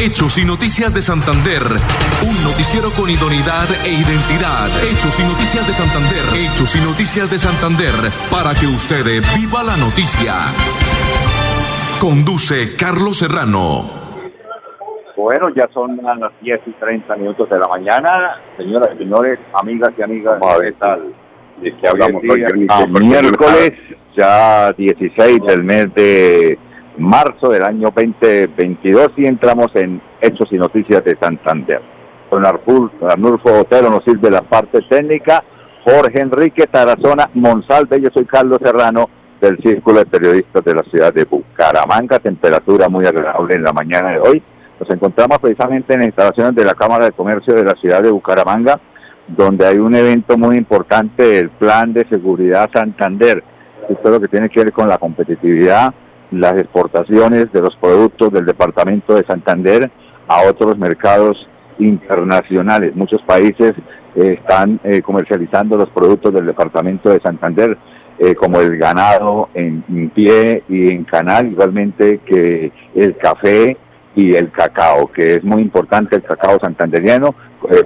Hechos y Noticias de Santander. Un noticiero con idoneidad e identidad. Hechos y Noticias de Santander. Hechos y Noticias de Santander. Para que usted viva la noticia. Conduce Carlos Serrano. Bueno, ya son las 10 y 30 minutos de la mañana. Señoras y señores, amigas y amigas, ¿qué tal? ¿De qué hablamos hoy? Ah, miércoles, ya 16 del mes de marzo del año 2022 y entramos en Hechos y Noticias de Santander. Con Arnulfo Otero nos sirve la parte técnica, Jorge Enrique Tarazona Monsalve, yo soy Carlos Serrano del Círculo de Periodistas de la ciudad de Bucaramanga, temperatura muy agradable en la mañana de hoy. Nos encontramos precisamente en instalaciones de la Cámara de Comercio de la ciudad de Bucaramanga, donde hay un evento muy importante, el Plan de Seguridad Santander. Esto es lo que tiene que ver con la competitividad, las exportaciones de los productos del departamento de Santander a otros mercados internacionales. Muchos países eh, están eh, comercializando los productos del departamento de Santander, eh, como el ganado en, pie y en canal, igualmente que el café y el cacao, que es muy importante, el cacao santanderiano,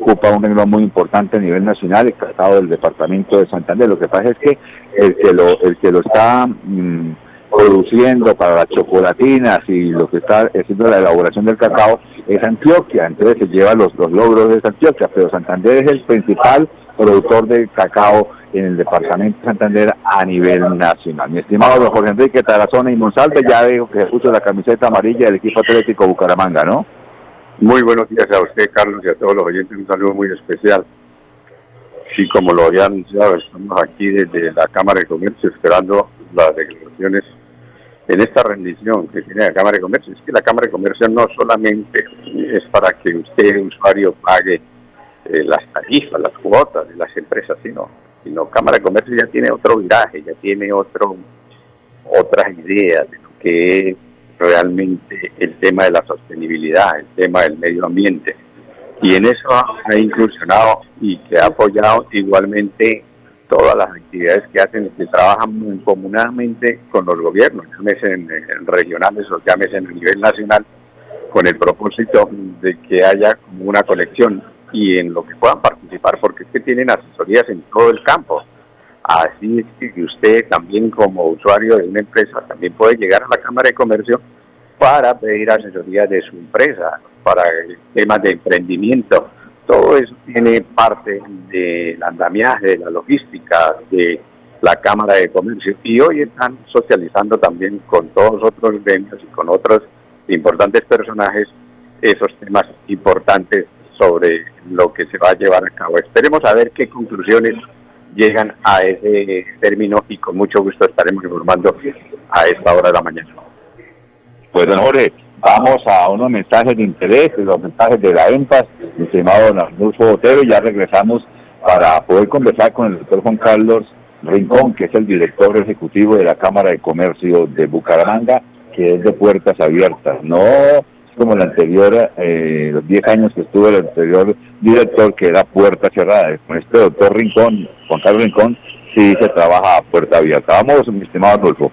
ocupa un renglón muy importante a nivel nacional, el cacao del departamento de Santander. Lo que pasa es que el que lo, el que lo está... Mm, produciendo para las chocolatinas y lo que está haciendo la elaboración del cacao es Antioquia, entonces se lleva los, los logros de Antioquia, pero Santander es el principal productor de cacao en el departamento de Santander a nivel nacional. Mi estimado don Jorge Enrique Tarazona y Monsalve, ya veo que se puso la camiseta amarilla del equipo atlético Bucaramanga, ¿no? Muy buenos días a usted, Carlos, y a todos los oyentes, un saludo muy especial. Sí, como lo había anunciado, estamos aquí desde la Cámara de Comercio esperando las declaraciones en esta rendición que tiene la Cámara de Comercio. Es que la Cámara de Comercio no solamente es para que usted, usuario, pague eh, las tarifas, las cuotas de las empresas, sino, sino Cámara de Comercio ya tiene otro viraje, ya tiene otro otras ideas de lo que es realmente el tema de la sostenibilidad, el tema del medio ambiente. Y en eso ha incursionado y que ha apoyado igualmente todas las actividades que hacen, que trabajan comunamente con los gobiernos, llámese en, regionales o llámese en el nivel nacional, con el propósito de que haya como una colección y en lo que puedan participar, porque es que tienen asesorías en todo el campo. Así es que usted también como usuario de una empresa también puede llegar a la Cámara de Comercio para pedir asesoría de su empresa, para temas de emprendimiento, todo eso tiene parte del andamiaje, de la logística, de la Cámara de Comercio. Y hoy están socializando también con todos otros gremios y con otros importantes personajes esos temas importantes sobre lo que se va a llevar a cabo. Esperemos a ver qué conclusiones llegan a ese término y con mucho gusto estaremos informando a esta hora de la mañana. Pues don Jorge, Vamos a unos mensajes de interés, los mensajes de la EMPAS, mi estimado don Arnulfo Botero, y ya regresamos para poder conversar con el doctor Juan Carlos Rincón, que es el director ejecutivo de la Cámara de Comercio de Bucaramanga, que es de puertas abiertas. No como el anterior, eh, los 10 años que estuvo el anterior director, que era puerta cerrada. Con este doctor Rincón, Juan Carlos Rincón, sí se trabaja a puerta abierta. Vamos, mi estimado Adolfo.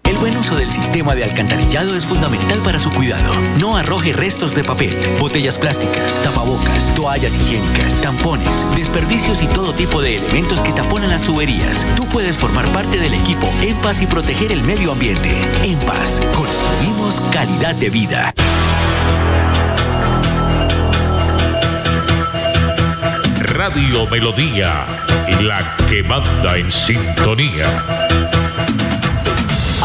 Buen uso del sistema de alcantarillado es fundamental para su cuidado. No arroje restos de papel, botellas plásticas, tapabocas, toallas higiénicas, tampones, desperdicios y todo tipo de elementos que taponan las tuberías. Tú puedes formar parte del equipo En Paz y proteger el medio ambiente. En Paz, construimos calidad de vida. Radio Melodía, la que manda en sintonía.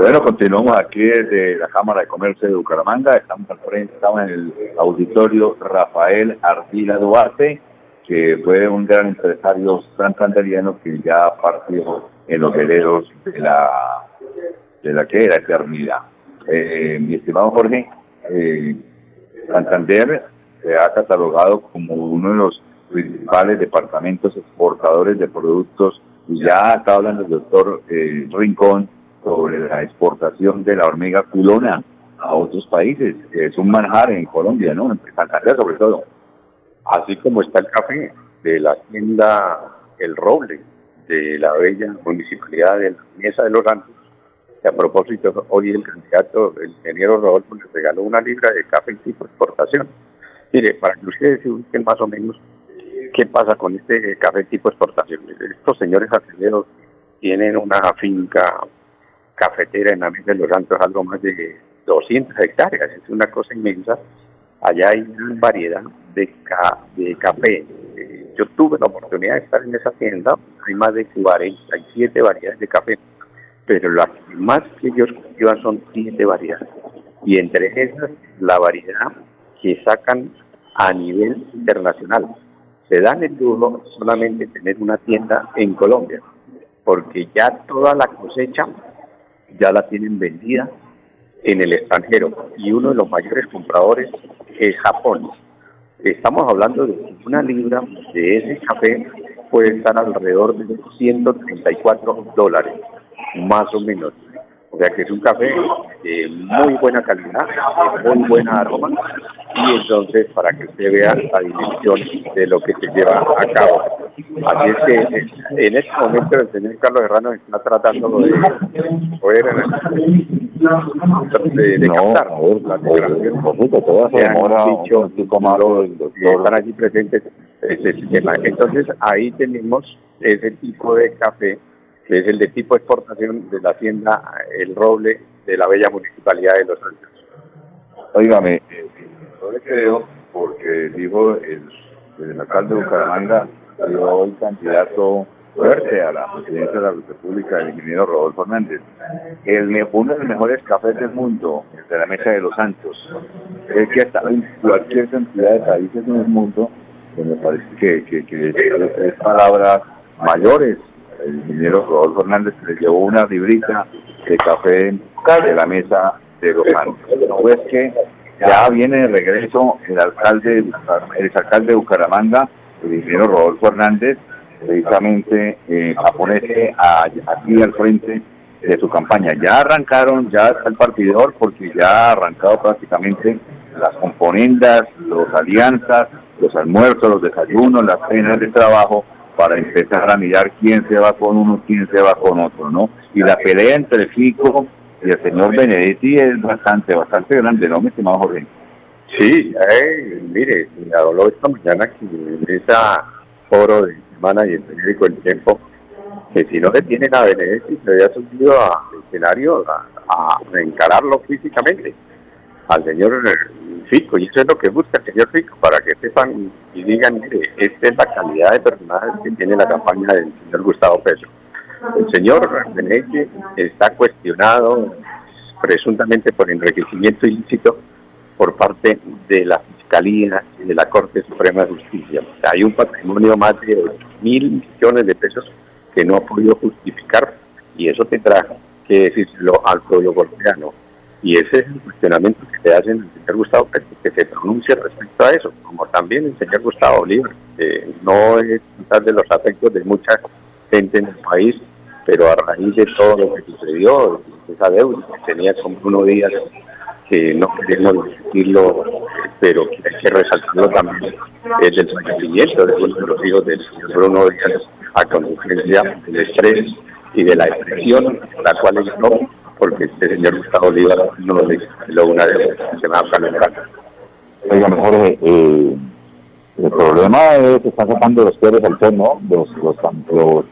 Bueno, continuamos aquí desde la Cámara de Comercio de Bucaramanga. Estamos al frente, estamos en el auditorio Rafael Ardila Duarte, que fue un gran empresario santanderiano que ya partió en los herederos de la de la que era eternidad. Eh, mi estimado Jorge, eh, Santander se ha catalogado como uno de los principales departamentos exportadores de productos ya está hablando el doctor eh, Rincón sobre la exportación de la hormiga culona a otros países. Es un manjar en Colombia, ¿no? En Santander sobre todo. Así como está el café de la tienda El Roble, de la bella municipalidad de la Mesa de los Santos, que a propósito, hoy el candidato, el ingeniero Rodolfo, le regaló una libra de café tipo exportación. Mire, para que ustedes se ubiquen más o menos qué pasa con este café tipo exportación. Estos señores aceleros tienen una finca cafetera en la Mesa de los Santos, algo más de 200 hectáreas, es una cosa inmensa. Allá hay una variedad de, de café. Eh, yo tuve la oportunidad de estar en esa tienda, hay más de 47 variedades de café, pero las más que ellos cultivan son 7 variedades. Y entre esas, la variedad que sacan a nivel internacional. Se dan el lujo solamente tener una tienda en Colombia, porque ya toda la cosecha ya la tienen vendida en el extranjero y uno de los mayores compradores es Japón. Estamos hablando de una libra de ese café puede estar alrededor de 134 dólares, más o menos. O sea que es un café de muy buena calidad, de muy buena aroma, y entonces para que usted vea la dimensión de lo que se lleva a cabo. Así es que en este momento el señor Carlos Herrano está tratando de poder de, de captar la declaración que han dicho están allí presentes. Entonces ahí tenemos ese tipo de café que es el de tipo exportación de la hacienda El Roble de la bella municipalidad de Los Ángeles. Óigame, eh, yo le creo porque dijo el, el alcalde de Bucaramanga, dio el candidato fuerte a la presidencia de la República, el ingeniero Rodolfo Hernández. El, uno de los mejores cafés del mundo, el de la Mesa de los Santos, es que está en cualquier cantidad de países en el mundo, me parece que, que, que es palabras mayores el ingeniero Rodolfo Hernández le llevó una librita de café de la mesa de los Santos. No es que ya viene de regreso el alcalde, el alcalde de Bucaramanga, el ingeniero Rodolfo Hernández, precisamente eh, a ponerse aquí al frente de su campaña. Ya arrancaron, ya está el partidor, porque ya ha arrancado prácticamente las componendas, las alianzas, los almuerzos, los desayunos, las cenas de trabajo para empezar a mirar quién se va con uno, quién se va con otro, ¿no? Y la pelea entre Fico y el señor Benedetti es bastante, bastante grande, ¿no, mi estimado Jorge? Sí, eh, mire, me habló esta mañana que en ese foro de semana y el periódico El Tiempo, que si no detienen a Benedetti se había subido al escenario a, a encararlo físicamente al señor Fico, y eso es lo que busca el señor Fico, para que sepan y digan, mire, esta es la calidad de personajes que tiene la campaña del señor Gustavo Petro. El señor Benedetti está cuestionado presuntamente por enriquecimiento ilícito por parte de la Fiscalía y de la Corte Suprema de Justicia. Hay un patrimonio más de mil millones de pesos que no ha podido justificar y eso tendrá que decirlo al pueblo colombiano. Y ese es el cuestionamiento que se hace el señor Gustavo que se pronuncie respecto a eso, como también el señor Gustavo Oliver, que no es quizás de los afectos de mucha gente en el país, pero a raíz de todo lo que sucedió, esa deuda que tenía con Bruno Díaz, que no queremos decirlo, pero que hay que resaltarlo también, es el fallecimiento de uno de los hijos del señor Bruno Díaz a consecuencia del estrés y de la depresión, la cual no porque este señor Gustavo Oliva no lo dice, lo una vez se me Oiga, mejor, eh, el problema es que están sacando los peores al sol, ¿no? Los, los, los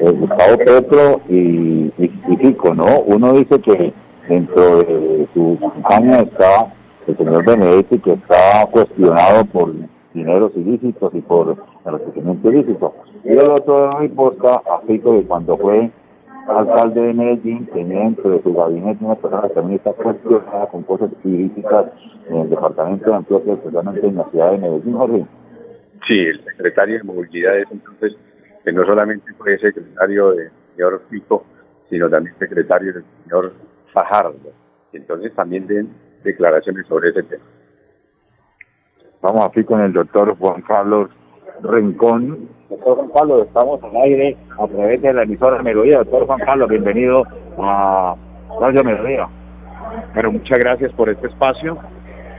eh, Gustavo Petro y, y, Fico, ¿no? Uno dice que dentro de su campaña está el señor Benedetti, que está cuestionado por dineros ilícitos y por enriquecimiento ilícito. Y el otro no importa a Fico que cuando fue alcalde de Medellín tenía dentro de su gabinete una persona que también está cuestionada con cosas jurídicas en el departamento de Antioquia, especialmente en la ciudad de Medellín, Jorge. Sí, el secretario de Movilidad es entonces, que no solamente fue secretario del señor Pico, sino también secretario del señor Fajardo. Entonces también den declaraciones sobre ese tema. Vamos aquí con el doctor Juan Carlos Rincón. Doctor Juan Carlos, estamos al aire a través de la emisora Melodía. Doctor Juan Carlos, bienvenido a Radio Melodía. Bueno, muchas gracias por este espacio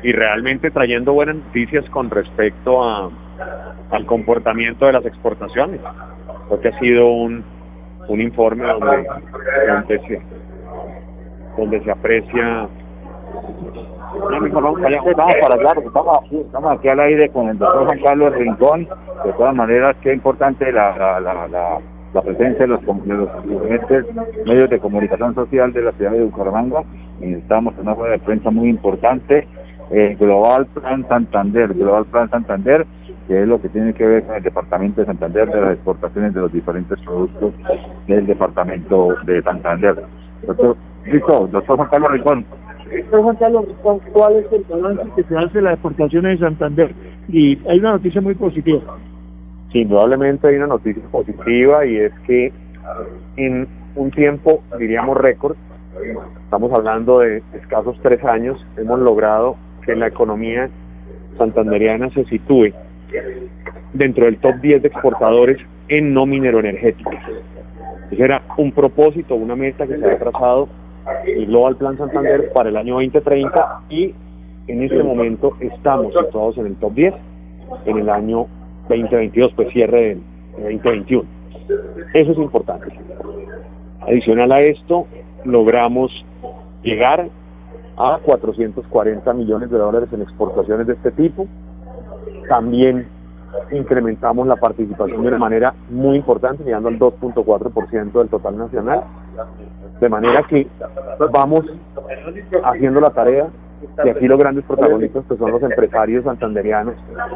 y realmente trayendo buenas noticias con respecto a, al comportamiento de las exportaciones, porque ha sido un, un informe donde, donde, se, donde se aprecia Vamos para hablar, estamos aquí, al aire con el doctor Juan Carlos Rincón. De todas maneras, qué importante la, la, la, la, presencia de los, de los medios de comunicación social de la ciudad de Bucaramanga. Estamos en una rueda de prensa muy importante. El Global Plan Santander, Global Plan Santander, que es lo que tiene que ver con el Departamento de Santander de las exportaciones de los diferentes productos del Departamento de Santander. Doctor, doctor Juan Carlos Rincón. Doctor Juan Carlos, ¿cuál es el balance que se hace de las exportaciones de Santander? Y hay una noticia muy positiva. Sí, indudablemente hay una noticia positiva y es que en un tiempo, diríamos récord, estamos hablando de escasos tres años, hemos logrado que la economía santanderiana se sitúe dentro del top 10 de exportadores en no mineroenergéticas. Ese era un propósito, una meta que se había trazado el Global Plan Santander para el año 2030 y en este momento estamos situados en el top 10 en el año 2022, pues cierre del 2021. Eso es importante. Adicional a esto, logramos llegar a 440 millones de dólares en exportaciones de este tipo. También incrementamos la participación de una manera muy importante, llegando al 2.4% del total nacional. De manera que vamos haciendo la tarea y aquí los grandes protagonistas pues son los empresarios santanderianos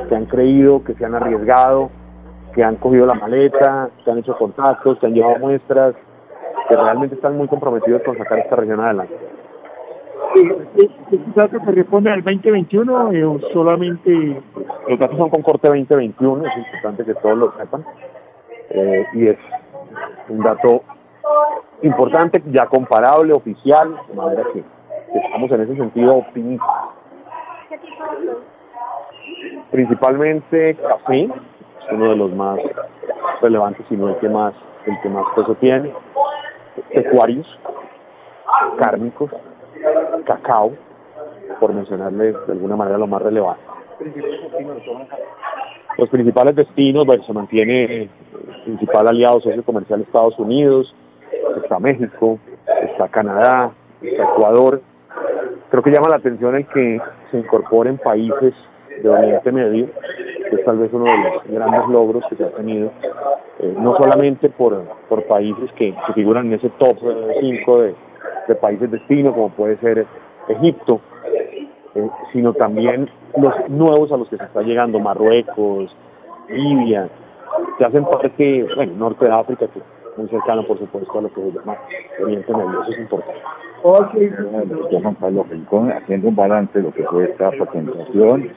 que han creído, que se han arriesgado, que han cogido la maleta, que han hecho contactos, que han llevado muestras, que realmente están muy comprometidos con sacar esta región adelante. ¿Estos datos se responden al 2021 eh, o solamente...? Los datos son con corte 2021, es importante que todos lo sepan, eh, y es un dato importante, ya comparable, oficial, de manera que estamos en ese sentido optimistas. Principalmente café, es uno de los más relevantes, sino el que más, el que más peso tiene. Pecuarios, cárnicos, cacao, por mencionarles de alguna manera lo más relevante. Los principales destinos, bueno, se mantiene el principal aliado socio comercial Estados Unidos, está México, está Canadá, está Ecuador. Creo que llama la atención el que se incorporen países de Oriente Medio, que es tal vez uno de los grandes logros que se ha tenido, eh, no solamente por, por países que, que figuran en ese top 5 de, de países destino, como puede ser Egipto, eh, sino también los nuevos a los que se está llegando, Marruecos, Libia, que hacen parte, bueno, Norte de África, que muy cercano, por supuesto, a lo que se llama Oriente Medio, eso es importante. Okay. Juan Carlos Rincón haciendo un balance de lo que fue esta presentación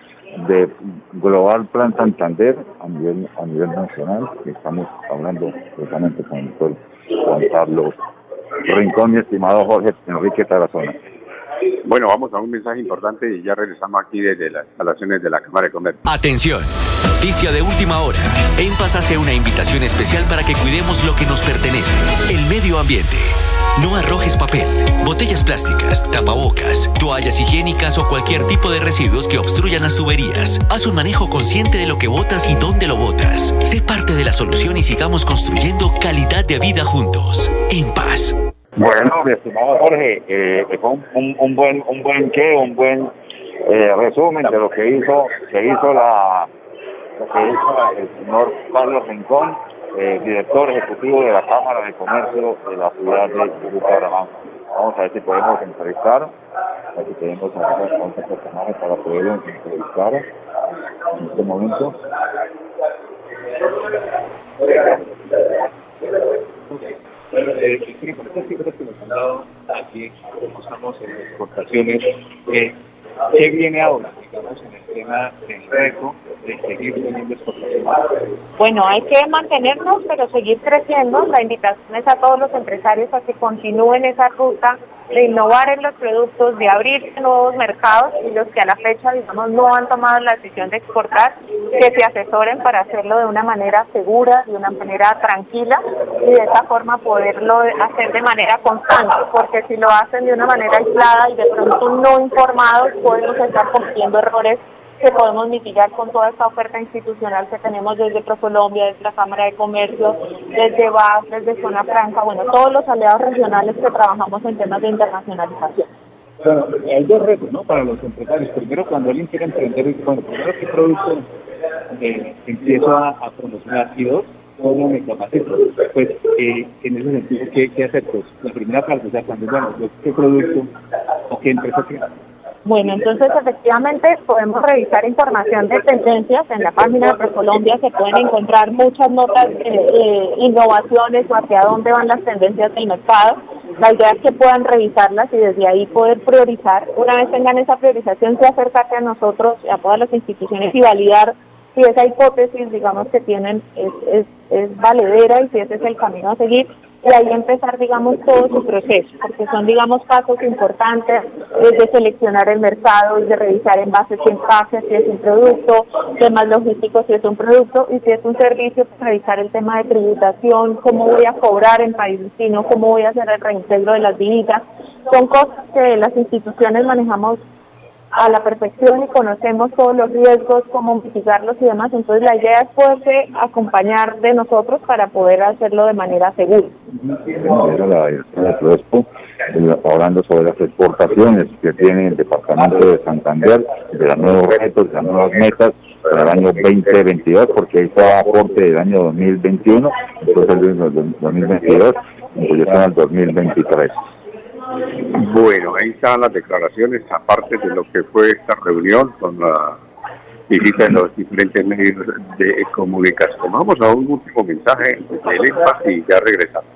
de Global Plan Santander a nivel, a nivel nacional, que estamos hablando directamente con el doctor Juan Carlos Rincón, mi estimado Jorge Enrique Tarazona. Bueno, vamos a un mensaje importante y ya regresamos aquí desde las instalaciones de la Cámara de Comercio. Atención, noticia de última hora. En Paz hace una invitación especial para que cuidemos lo que nos pertenece, el medio ambiente. No arrojes papel, botellas plásticas, tapabocas, toallas higiénicas o cualquier tipo de residuos que obstruyan las tuberías. Haz un manejo consciente de lo que botas y dónde lo botas. Sé parte de la solución y sigamos construyendo calidad de vida juntos. En paz. Bueno, mi estimado Jorge, eh, un, un, buen, un buen qué, un buen eh, resumen de lo que hizo, que hizo la, que hizo el señor Carlos Rincón, eh, director ejecutivo de la Cámara de Comercio de la ciudad de Bucaramanga. Vamos a ver si podemos entrevistar, a si tenemos a otros personajes para poder entrevistar en este momento. Eh, han dado aquí, estamos en exportaciones, eh, ¿qué viene ahora? Tema de seguir teniendo? Bueno, hay que mantenernos, pero seguir creciendo. La invitación es a todos los empresarios a que continúen esa ruta de innovar en los productos, de abrir nuevos mercados y los que a la fecha, digamos, no han tomado la decisión de exportar, que se asesoren para hacerlo de una manera segura, de una manera tranquila y de esa forma poderlo hacer de manera constante, porque si lo hacen de una manera aislada y de pronto no informados, podemos estar cometiendo errores que podemos mitigar con toda esta oferta institucional que tenemos desde ProColombia, desde la Cámara de Comercio, desde BAS, desde Zona Franca, bueno, todos los aliados regionales que trabajamos en temas de internacionalización. Bueno, hay dos retos, ¿no? Para los empresarios. Primero, cuando alguien quiere emprender, bueno, primero, ¿qué producto eh, empiezo a, promocionar? Y dos, ¿cómo me capacito? Pues, eh, en ese sentido, ¿qué, ¿qué? Pues, la primera parte, o sea, cuando, bueno, ¿qué producto o qué empresa? Bueno, entonces efectivamente podemos revisar información de tendencias en la página de ProColombia, se pueden encontrar muchas notas de eh, innovaciones o hacia dónde van las tendencias del mercado. La idea es que puedan revisarlas y desde ahí poder priorizar. Una vez tengan esa priorización, se acercarse a nosotros, a todas las instituciones y validar si esa hipótesis, digamos, que tienen es, es, es valedera y si ese es el camino a seguir y ahí empezar, digamos, todo su proceso, porque son, digamos, pasos importantes de seleccionar el mercado, de revisar envases y empaques, si es un producto, temas logísticos, si es un producto, y si es un servicio, pues revisar el tema de tributación, cómo voy a cobrar en país destino, cómo voy a hacer el reintegro de las divisas. Son cosas que las instituciones manejamos a la perfección y conocemos todos los riesgos, cómo mitigarlos y demás. Entonces la idea es poderse acompañar de nosotros para poder hacerlo de manera segura. hablando sobre las exportaciones que tiene el departamento de Santander, de los nuevos retos, de las nuevas metas para el año 2022, porque ahí está aporte del año 2021, entonces el 2022, entonces está el 2023. Bueno, ahí están las declaraciones, aparte de lo que fue esta reunión con la visita de los diferentes medios de comunicación. Vamos a un último mensaje del EMPAS y ya regresamos.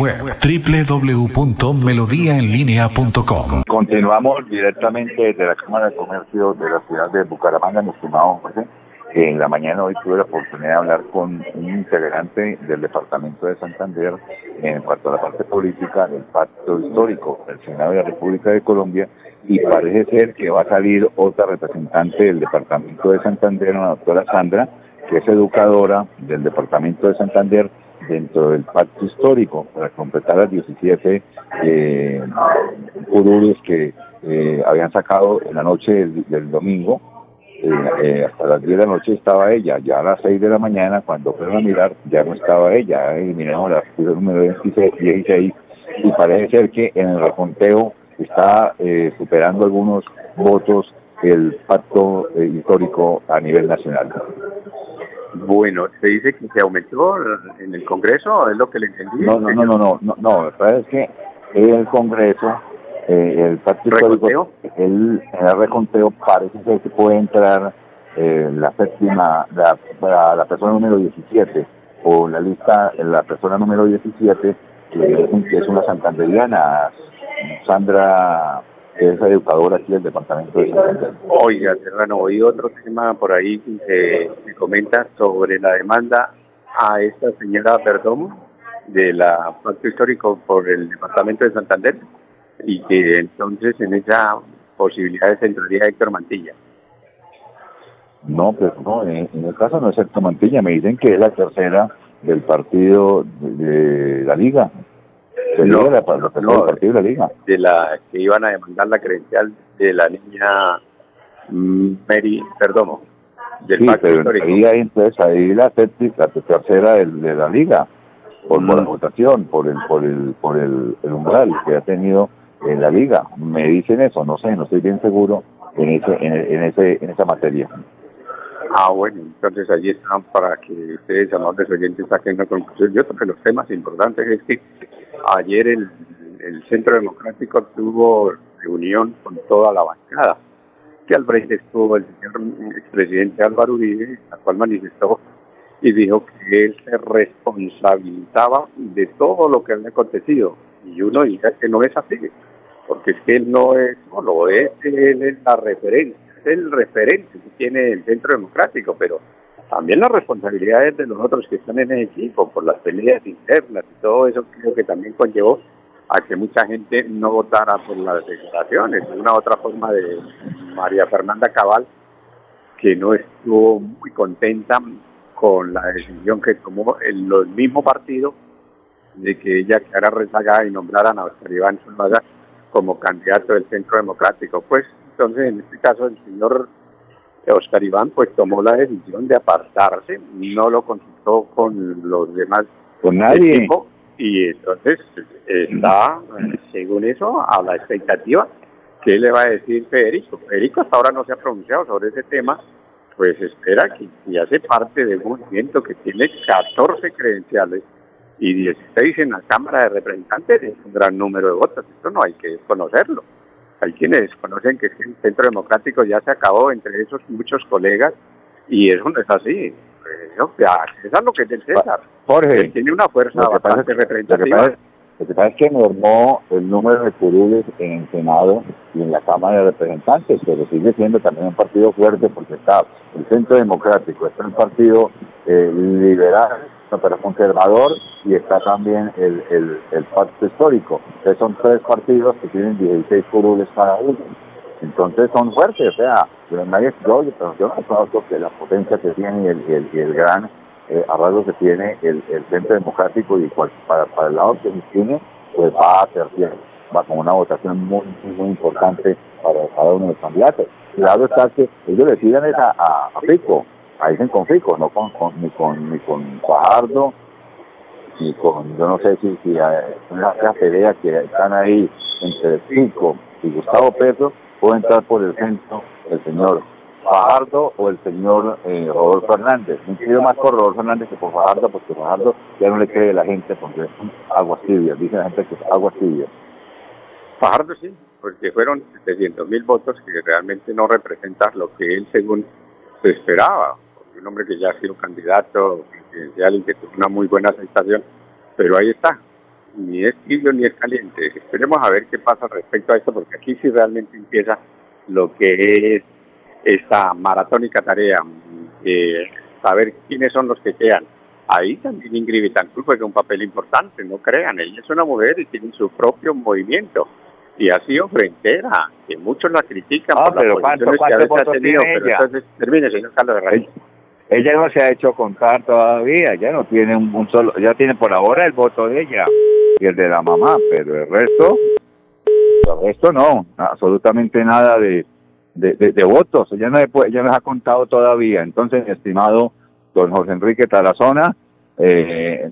www.melodiaenlinea.com. Continuamos directamente desde la Cámara de Comercio de la ciudad de Bucaramanga, mi estimado José. En la mañana hoy tuve la oportunidad de hablar con un integrante del Departamento de Santander en cuanto a la parte política del pacto histórico del Senado de la República de Colombia y parece ser que va a salir otra representante del Departamento de Santander, la doctora Sandra, que es educadora del Departamento de Santander dentro del pacto histórico para completar las 17 eh, que eh, habían sacado en la noche del, domingo. Eh, eh, hasta las 10 de la noche estaba ella, ya a las 6 de la mañana cuando fueron a mirar ya no estaba ella, eliminaron la figura número 26, 16 y parece ser que en el reconteo está eh, superando algunos votos el pacto histórico a nivel nacional. Bueno, se dice que se aumentó en el Congreso, es lo que le entendí. No, no, no, no, no, no, no, la verdad es que el Congreso, eh, el pacto histórico, el, el reconteo parece ser que puede entrar eh, la séptima, la, la, la persona número 17, o la lista, la persona número 17, que es, que es una santanderiana, Sandra que es educadora aquí del departamento de Santander. Oiga, Serrano, y otro tema por ahí que se comenta sobre la demanda a esta señora Perdomo de la pacto histórico por el departamento de Santander y que entonces en esa posibilidad se entraría Héctor Mantilla. No, pues no, en, en el caso no es Héctor Mantilla, me dicen que es la tercera del partido de, de la liga, No, no, la, no, de la liga. de la que iban a demandar la credencial de la niña Mary Perdomo, del Sí, pero ahí, entonces ahí la, la tercera del- de, la liga, por, por la Mm. votación, por el por el por el, el umbral que ha tenido en la liga. Me dicen eso, no sé, no estoy bien seguro en, ese, en, ese, en esa materia. Ah, bueno, entonces allí están para que ustedes, amables oyentes, saquen una conclusión. Yo creo que los temas importantes es que ayer el, el Centro Democrático tuvo reunión con toda la bancada, que al frente estuvo el señor expresidente Álvaro Uribe, la cual manifestó y dijo que él se responsabilizaba de todo lo que había acontecido. Y uno dice que no es así, porque es que él no es solo, es, él es la referencia, es el referente que tiene el Centro Democrático, pero también las responsabilidades de los otros que están en el equipo, por las peleas internas y todo eso, creo que también conllevó a que mucha gente no votara por las declaraciones. Una otra forma de María Fernanda Cabal, que no estuvo muy contenta con la decisión que tomó el, mismo partido de que ella quedara rezagada y nombraran a Oscar Iván Zuluaga como candidato del Centro Democrático. Pues entonces, en este caso, el señor Oscar Iván pues tomó la decisión de apartarse, no lo consultó con los demás. Con nadie. y entonces está, según eso, a la expectativa que le va a decir Federico. Federico hasta ahora no se ha pronunciado sobre ese tema pues espera que si hace parte de un movimiento que tiene 14 credenciales y 16 en la Cámara de Representantes, es un gran número de votos. Esto no hay que desconocerlo. Hay quienes conocen que el Centro Democrático ya se acabó entre esos muchos colegas y eso no es así. Eso, es lo que es del César. Jorge, tiene una fuerza bastante representativa. Lo que pasa es que normó el número de curules en el Senado y en la Cámara de Representantes, pero sigue siendo también un partido fuerte porque está el Centro Democrático, está el Partido eh, Liberal, pero conservador, y está también el, el, Pacto Histórico. Entonces son tres partidos que tienen 16 curules cada uno. Entonces son fuertes, o sea, nadie, yo, yo, yo no que la potencia que tiene y el, y el gran eh, que tiene el, Centro Democrático y para, para el lado que tiene, pues va a ser bien, va con una votación muy, muy, importante para cada uno de los candidatos. Claro está que ellos deciden es a, a, a ahí dicen con Fico, no con, ni con ni con Fajardo, ni con, yo no sé si, si una, pelea que están ahí entre Fico y Gustavo Petro, puede entrar por el centro el señor Fajardo o el señor eh, Rodolfo Hernández. Me quiero más por Rodolfo Hernández que por Fajardo, porque Fajardo ya no le cree la gente porque es aguas tibias, dice la gente que es aguas tibias. Fajardo sí, porque fueron 700 mil votos que realmente no representan lo que él según se esperaba. Un hombre que ya ha sido candidato presidencial y que tuvo una muy buena aceptación, pero ahí está. Ni es tibio ni es caliente. Esperemos a ver qué pasa respecto a esto, porque aquí sí realmente empieza lo que es esta maratónica tarea de saber quiénes son los que quedan. Ahí también Ingrid Betancourt juega un papel importante, no crean, ella es una mujer y tiene su propio movimiento y ha sido frentera, que muchos la critican por pero las posiciones que ha tenido, pero entonces termine, señor Carlos de Ella no se ha hecho contar todavía, ya no tiene un, solo, ya tiene por ahora el voto de ella y el de la mamá, pero el resto, el resto no, absolutamente nada de, de, votos. Ella no, ella nos ha contado todavía. Entonces, mi estimado don José Enrique Tarazona, eh,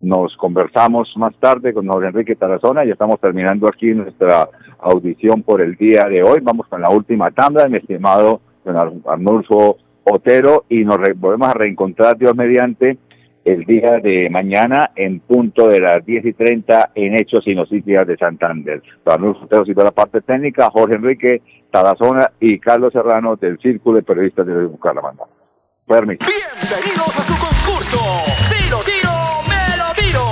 nos conversamos más tarde con José Enrique Tarazona y estamos terminando aquí nuestra audición por el día de hoy. Vamos con la última tanda, mi estimado don Arnulfo Otero, y nos volvemos a reencontrar, Dios mediante, el día de mañana en punto de las 10 y 30 en Hechos y Noticias de Santander. Don Otero, y toda la parte técnica, Jorge Enrique Tarazona y Carlos Serrano del Círculo de Periodistas de Bucaramanga. Permiso. Bienvenidos a su concurso. Si lo tiro, me lo tiro.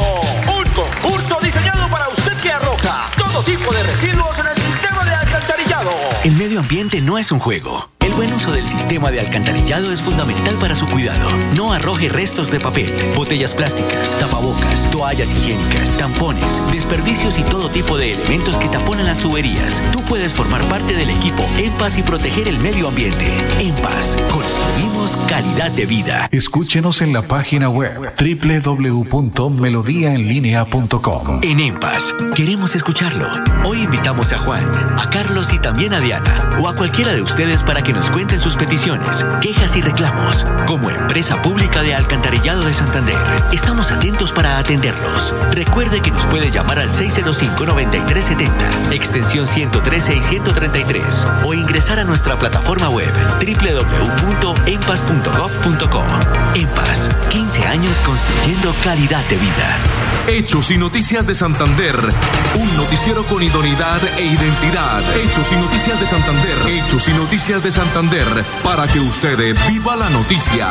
Un concurso diseñado para usted que arroja todo tipo de residuos en el sistema de alcantarillado. El medio ambiente no es un juego el buen uso del sistema de alcantarillado es fundamental para su cuidado. No arroje restos de papel, botellas plásticas, tapabocas, toallas higiénicas, tampones, desperdicios y todo tipo de elementos que taponan las tuberías. Tú puedes formar parte del equipo En Paz y proteger el medio ambiente. En Paz, construimos calidad de vida. Escúchenos en la página web www.melodiaenlinea.com. En En Paz, queremos escucharlo. Hoy invitamos a Juan, a Carlos y también a Diana o a cualquiera de ustedes para que nos nos cuenten sus peticiones, quejas y reclamos. Como empresa pública de Alcantarillado de Santander, estamos atentos para atenderlos. Recuerde que nos puede llamar al 605-9370, extensión 113 y 133, o ingresar a nuestra plataforma web www.empas.gov.co. Empas, 15 años construyendo calidad de vida. Hechos y noticias de Santander. Un noticiero con idoneidad e identidad. Hechos y noticias de Santander. Hechos y noticias de Para que usted viva la noticia.